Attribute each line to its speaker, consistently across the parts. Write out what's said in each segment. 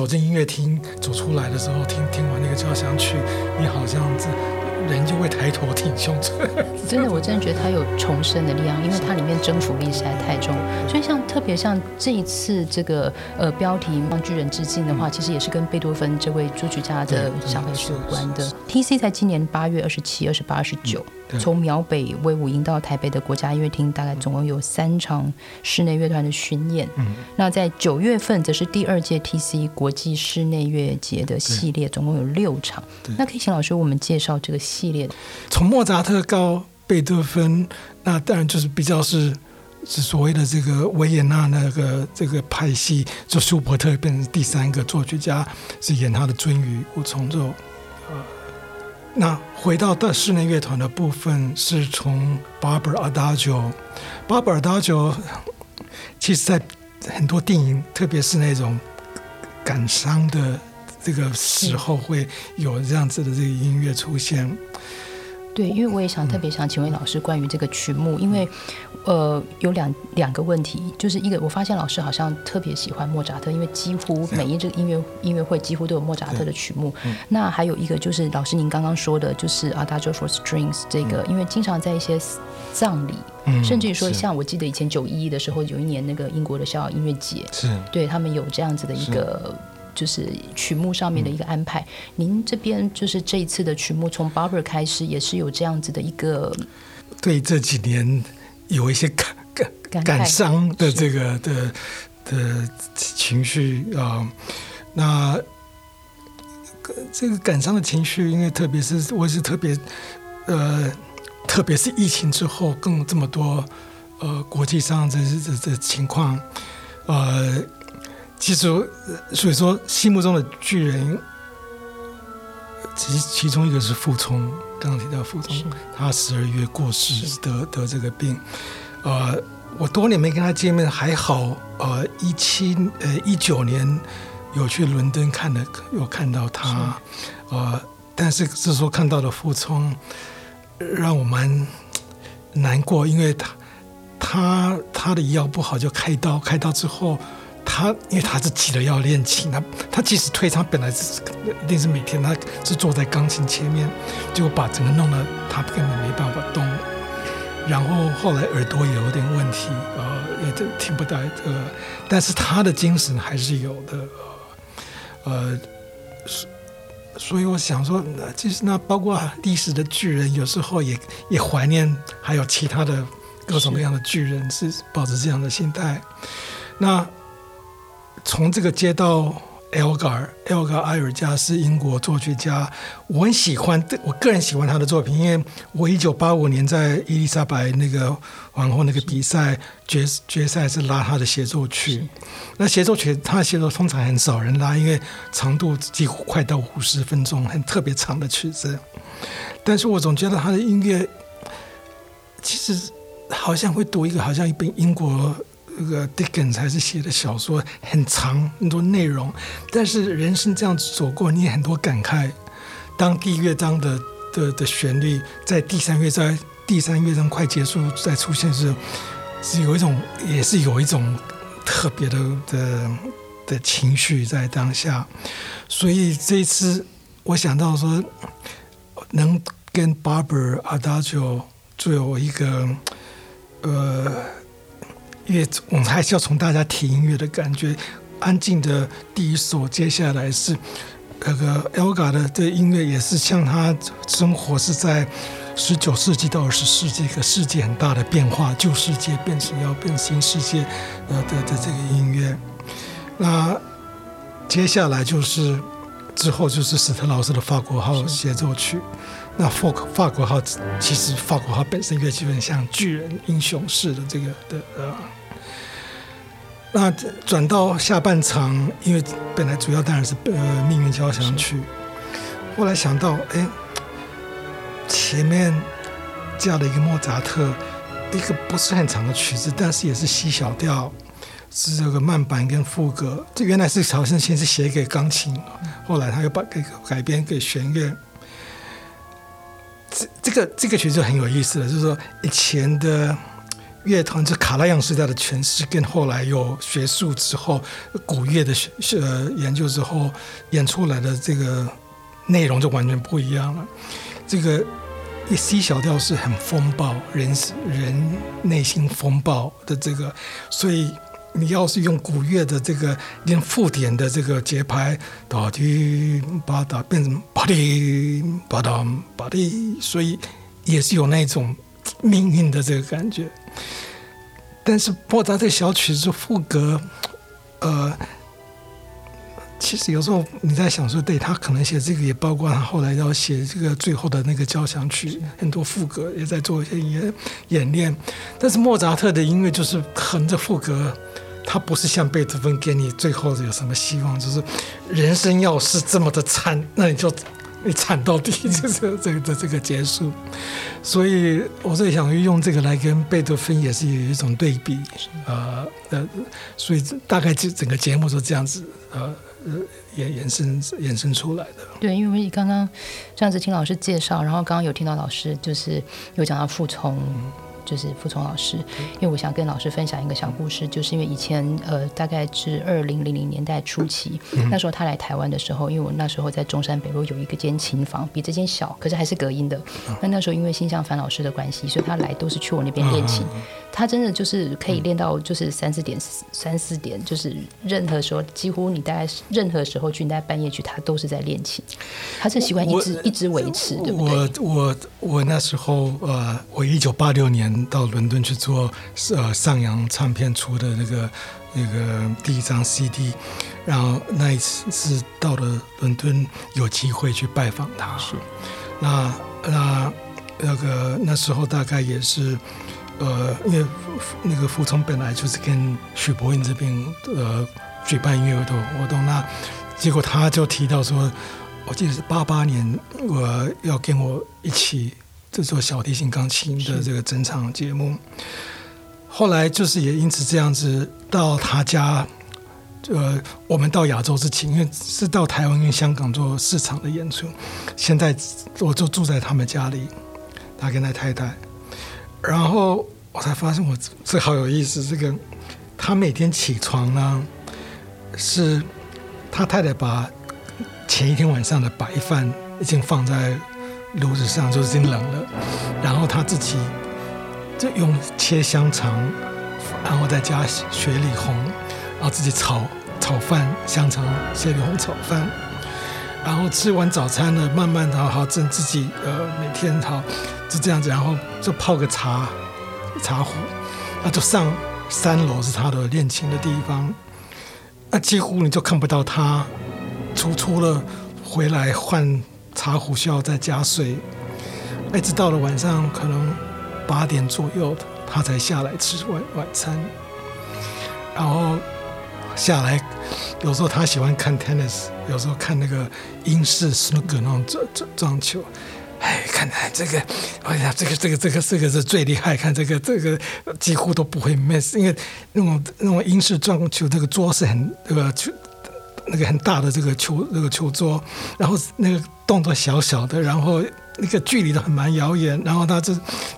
Speaker 1: 你走进音乐厅走出来的时候，听听完那个交响曲，你好像这人就会抬头挺胸。
Speaker 2: 真的，我真的觉得它有重生的力量，因为它里面征服力实在太重。所以像特别像这一次这个呃标题向巨人致敬的话，其实也是跟贝多芬这位作曲家的想法是有关的。T.C. 在今年八月二十七、二十八、二十九。从苗北威武营到台北的国家音乐厅，大概总共有三场室内乐团的巡演。嗯，那在九月份则是第二届 TC 国际室内乐节的系列，总共有六场。那可以请老师为我们介绍这个系列。
Speaker 1: 从莫扎特到贝多芬，那当然就是比较是是所谓的这个维也纳那个这个派系，就舒伯特变成第三个作曲家，是演他的鳟鱼五重奏。那回到的室内乐团的部分，是从 Barber Adagio，Barber Adagio，其实在很多电影，特别是那种感伤的这个时候，会有这样子的这个音乐出现。
Speaker 2: 对，因为我也想特别想请问老师关于这个曲目，因为呃有两两个问题，就是一个我发现老师好像特别喜欢莫扎特，因为几乎每一这个音乐音乐会几乎都有莫扎特的曲目。那还有一个就是老师您刚刚说的，就是 Adagio for Strings 这个，因为经常在一些葬礼，甚至于说像我记得以前九一一的时候，有一年那个英国的小音乐节，
Speaker 1: 是。
Speaker 2: 对他们有这样子的一个。就是曲目上面的一个安排，您这边就是这一次的曲目从 Barber 开始，也是有这样子的一个
Speaker 1: 对这几年有一些感感感伤的这个的的情绪啊。那这个感伤的情绪，因为特别是我是特别呃，特别是疫情之后，更这么多呃国际上这这这情况呃。其实，所以说，心目中的巨人，其其中一个是傅聪，刚刚提到傅聪，他十二月过世，得得这个病。呃，我多年没跟他见面，还好。呃，一七呃一九年有去伦敦看的，有看到他。呃，但是这时候看到了傅聪，让我蛮难过，因为他他他的腰不好，就开刀，开刀之后。他因为他是急着要练琴，他他即使退场，本来是一定是每天他是坐在钢琴前面，结果把整个弄得他根本没办法动。然后后来耳朵也有点问题，呃，也听不到呃，但是他的精神还是有的，呃，所以我想说，那其实那包括历史的巨人，有时候也也怀念，还有其他的各种各样的巨人，是抱着这样的心态，那。从这个街道，Elgar，Elgar 埃尔加是英国作曲家，我很喜欢，我个人喜欢他的作品，因为我一九八五年在伊丽莎白那个皇后那个比赛决决赛是拉他的协奏曲，那协奏曲他的协奏通常很少人拉，因为长度几乎快到五十分钟，很特别长的曲子，但是我总觉得他的音乐其实好像会读一个好像一本英国。这个 Dickens 还是写的小说很长很多内容，但是人生这样子走过，你很多感慨。当第一乐章的的的旋律在第三乐章第三乐章快结束再出现时，是有一种也是有一种特别的的的情绪在当下。所以这一次我想到说，能跟 Barber Adagio 做有一个呃。因为我们还是要从大家听音乐的感觉，安静的第一首，接下来是那个 Elga 的这音乐，也是像他生活是在十九世纪到二十世纪一个世界很大的变化，旧世界变成要变新世界呃的的这个音乐。那接下来就是之后就是史特老师的法国号协奏曲。那法法国号其实法国号本身乐器很像巨人英雄式的这个的呃。那转到下半场，因为本来主要当然是呃命运交响曲，后来想到哎，前面加了一个莫扎特，一个不是很长的曲子，但是也是 C 小调，是这个慢板跟副歌。这原来是曹胜先是写给钢琴，后来他又把给改编给弦乐。这这个这个其实很有意思的，就是说以前的。乐团就卡拉扬时代的诠释，跟后来有学术之后古乐的学呃研究之后演出来的这个内容就完全不一样了。这个一 C 小调是很风暴，人人内心风暴的这个，所以你要是用古乐的这个用附点的这个节拍，哒滴吧哒变成吧滴吧哒吧滴，所以也是有那种命运的这个感觉。但是莫扎特小曲子副歌，呃，其实有时候你在想说，对他可能写这个也包括他后来要写这个最后的那个交响曲，很多副歌也在做一些演演练。但是莫扎特的音乐就是横着副歌，他不是像贝多芬给你最后有什么希望，就是人生要是这么的惨，那你就。你惨到底，就是这个的这个结束，所以我在想用这个来跟贝多芬也是有一种对比，呃呃，所以大概就整个节目是这样子，呃呃延延伸延伸出来的。
Speaker 2: 对，因为刚刚这样子听老师介绍，然后刚刚有听到老师就是有讲到傅聪。就是傅聪老师，因为我想跟老师分享一个小故事，就是因为以前呃，大概是二零零零年代初期，那时候他来台湾的时候，因为我那时候在中山北路有一个间琴房，比这间小，可是还是隔音的。那那时候因为新向凡老师的关系，所以他来都是去我那边练琴。他真的就是可以练到就是三四点，三四点，就是任何时候，几乎你大概任何时候去，你大概半夜去，他都是在练琴。他是习惯一直一直维持，对不
Speaker 1: 对？我我我那时候呃，我一九八六年。到伦敦去做呃上扬唱片出的那个那个第一张 CD，然后那一次是到了伦敦有机会去拜访他，
Speaker 2: 是
Speaker 1: 那那那个那时候大概也是呃因为那个傅聪本来就是跟许博云这边呃举办音乐会的活动，那结果他就提到说，我记得是八八年我要跟我一起。制作小提琴、钢琴的这个整场节目，后来就是也因此这样子到他家，呃，我们到亚洲之前，因为是到台湾跟香港做市场的演出，现在我就住在他们家里，他跟他太太，然后我才发现我这好有意思，这个他每天起床呢，是他太太把前一天晚上的白饭已经放在。炉子上就已经冷了，然后他自己就用切香肠，然后再加雪里红，然后自己炒炒饭，香肠、雪里红炒饭，然后吃完早餐呢，慢慢的好正自己呃每天好就这样子，然后就泡个茶茶壶，那就上三楼是他的练琴的地方，那几乎你就看不到他出出了回来换。茶壶需要再加水，一直到了晚上可能八点左右，他才下来吃晚晚餐。然后下来，有时候他喜欢看 tennis，有时候看那个英式 snooker 那种撞撞撞球。哎，看来这个，哎呀，这个这个这个这个是最厉害，看这个这个几乎都不会 miss，因为那种那种英式撞球这个桌是很那个球。那个很大的这个球，那个球桌，然后那个动作小小的，然后那个距离都很蛮遥远，然后他这，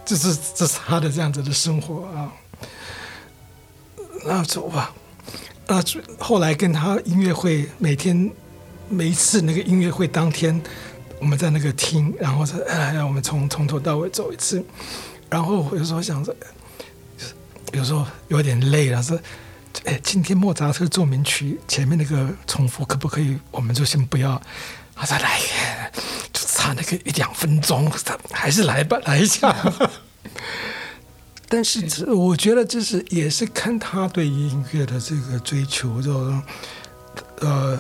Speaker 1: 这是这是他的这样子的生活啊。那走吧，那后来跟他音乐会，每天每一次那个音乐会当天，我们在那个厅，然后说哎，我们从从头到尾走一次，然后有时候想着，有时候有点累了，是。哎，今天莫扎特奏鸣曲前面那个重复可不可以？我们就先不要，他再来，就差那个一两分钟，还是来吧，来一下。但是我觉得就是也是看他对音乐的这个追求，就呃，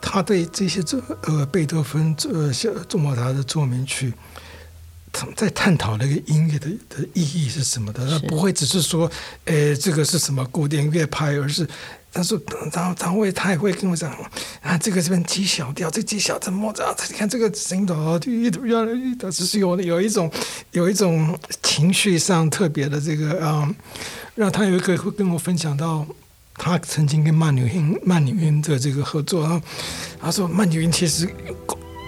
Speaker 1: 他对这些这呃贝多芬这像中莫扎的奏鸣曲。在探讨那个音乐的的意义是什么的，他不会只是说，呃，这个是什么古典乐派，而是他说，他他会他也会跟我讲啊，这个这边 G 小调，这 G 小怎么着？你看这个声音的，越越来越的，只是有有一种有一种情绪上特别的这个啊，让他有一个会跟我分享到，他曾经跟曼纽因曼纽因的这个合作啊，他说曼纽因其实。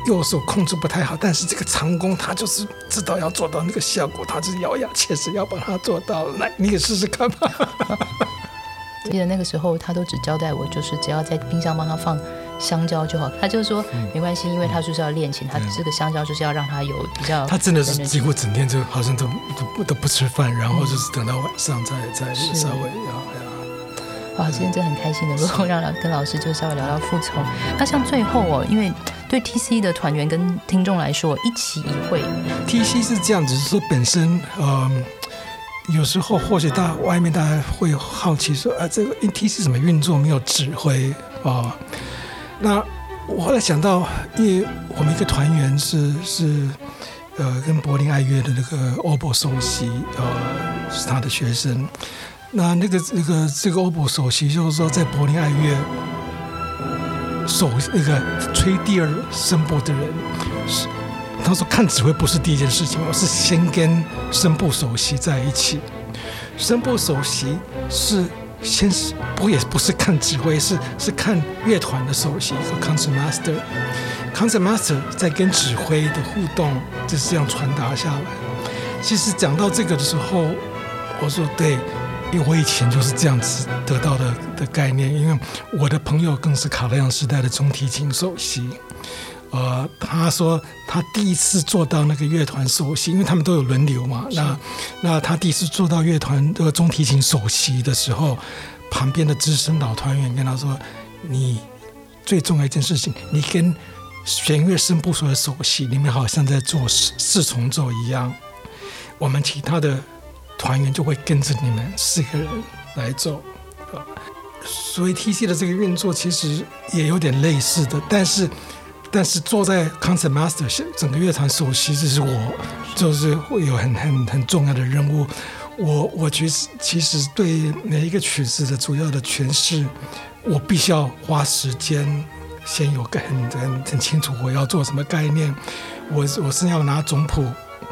Speaker 1: 右手控制不太好，但是这个长弓他就是知道要做到那个效果，他就是咬牙切齿要把它做到。来，你也试试看吧。
Speaker 2: 记得那个时候，他都只交代我，就是只要在冰箱帮他放香蕉就好。他就说没关系，因为他就是要练琴，他这个香蕉就是要让他有比较。
Speaker 1: 他真的是几乎整天就好像都都都不吃饭，然后就是等到晚上再再稍微要。
Speaker 2: 哇，今天真的很开心能够让跟老师就稍微聊聊复仇。那像最后哦，因为对 TC 的团员跟听众来说，一期一会。
Speaker 1: TC 是这样子，是说本身呃，有时候或许大外面大家会好奇说啊，这个 TC 怎么运作没有指挥啊？那我后来想到，因为我们一个团员是是呃跟柏林爱乐的那个 OBO 首席呃是他的学生。那那个那个这个欧博首席就是说，在柏林爱乐首那个吹第二声部的人，是他说看指挥不是第一件事情，我是先跟声部首席在一起。声部首席是先是不也不是看指挥，是是看乐团的首席和 concert master。concert master 在跟指挥的互动就是这样传达下来。其实讲到这个的时候，我说对。因为我以前就是这样子得到的的概念，因为我的朋友更是卡莱扬时代的中提琴首席，呃，他说他第一次做到那个乐团首席，因为他们都有轮流嘛，那那他第一次做到乐团的中提琴首席的时候，旁边的资深老团员跟他说：“你最重要一件事情，你跟弦乐声部所的首席，你们好像在做四四重奏一样，我们其他的。”团员就会跟着你们四个人来走，啊，所以 T C 的这个运作其实也有点类似的，但是，但是坐在 concert master 整个乐团首席，这是我就是会有很很很重要的任务。我我觉得其实对每一个曲子的主要的诠释，我必须要花时间，先有个很很很清楚我要做什么概念，我我是要拿总谱。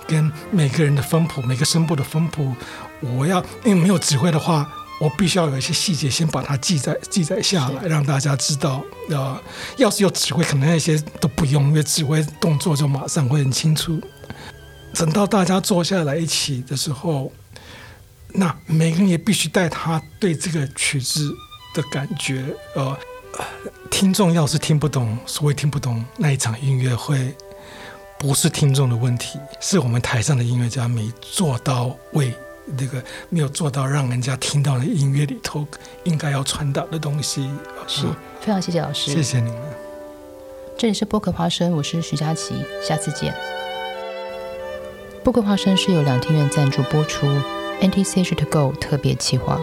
Speaker 1: 跟每个人的分谱，每个声部的分谱，我要因为没有指挥的话，我必须要有一些细节先把它记载记载下来，让大家知道。啊，要是有指挥，可能那些都不用，因为指挥动作就马上会很清楚。等到大家坐下来一起的时候，那每个人也必须带他对这个曲子的感觉。呃，听众要是听不懂，所谓听不懂那一场音乐会。不是听众的问题，是我们台上的音乐家没做到位，那个没有做到让人家听到的音乐里头应该要传达的东西。
Speaker 2: 是非常谢谢老师，
Speaker 1: 谢谢你们。
Speaker 2: 这里是播客花生，我是徐佳琪，下次见。播客花生是由两厅院赞助播出，NTC to Go 特别企划。